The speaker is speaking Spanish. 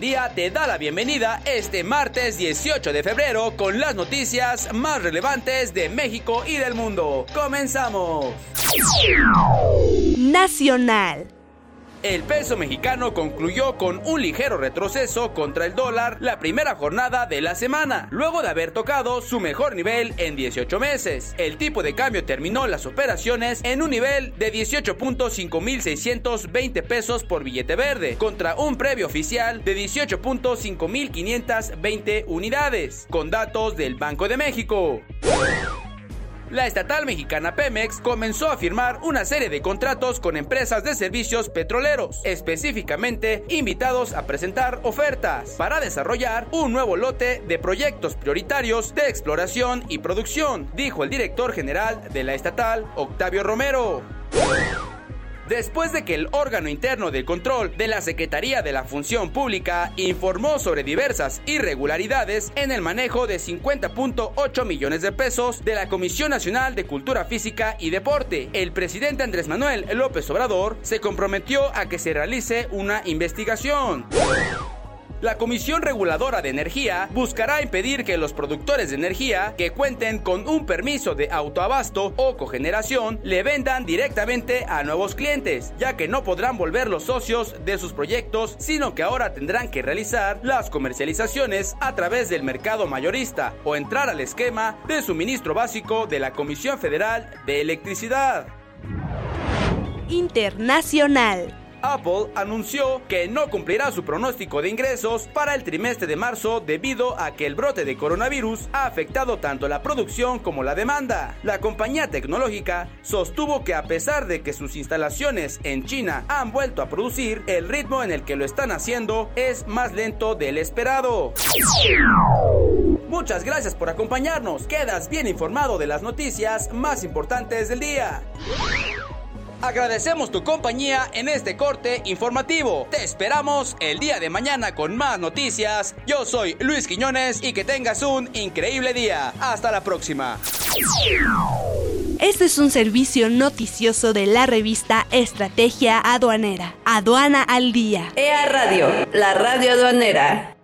Día te da la bienvenida este martes 18 de febrero con las noticias más relevantes de México y del mundo. ¡Comenzamos! Nacional. El peso mexicano concluyó con un ligero retroceso contra el dólar la primera jornada de la semana, luego de haber tocado su mejor nivel en 18 meses. El tipo de cambio terminó las operaciones en un nivel de 18.5620 pesos por billete verde, contra un previo oficial de 18.5520 unidades, con datos del Banco de México. La estatal mexicana Pemex comenzó a firmar una serie de contratos con empresas de servicios petroleros, específicamente invitados a presentar ofertas para desarrollar un nuevo lote de proyectos prioritarios de exploración y producción, dijo el director general de la estatal, Octavio Romero después de que el órgano interno de control de la Secretaría de la Función Pública informó sobre diversas irregularidades en el manejo de 50.8 millones de pesos de la Comisión Nacional de Cultura Física y Deporte. El presidente Andrés Manuel López Obrador se comprometió a que se realice una investigación. La Comisión Reguladora de Energía buscará impedir que los productores de energía que cuenten con un permiso de autoabasto o cogeneración le vendan directamente a nuevos clientes, ya que no podrán volver los socios de sus proyectos, sino que ahora tendrán que realizar las comercializaciones a través del mercado mayorista o entrar al esquema de suministro básico de la Comisión Federal de Electricidad. Internacional. Apple anunció que no cumplirá su pronóstico de ingresos para el trimestre de marzo debido a que el brote de coronavirus ha afectado tanto la producción como la demanda. La compañía tecnológica sostuvo que a pesar de que sus instalaciones en China han vuelto a producir, el ritmo en el que lo están haciendo es más lento del esperado. Muchas gracias por acompañarnos. Quedas bien informado de las noticias más importantes del día. Agradecemos tu compañía en este corte informativo. Te esperamos el día de mañana con más noticias. Yo soy Luis Quiñones y que tengas un increíble día. Hasta la próxima. Este es un servicio noticioso de la revista Estrategia Aduanera. Aduana al Día. EA Radio, la radio aduanera.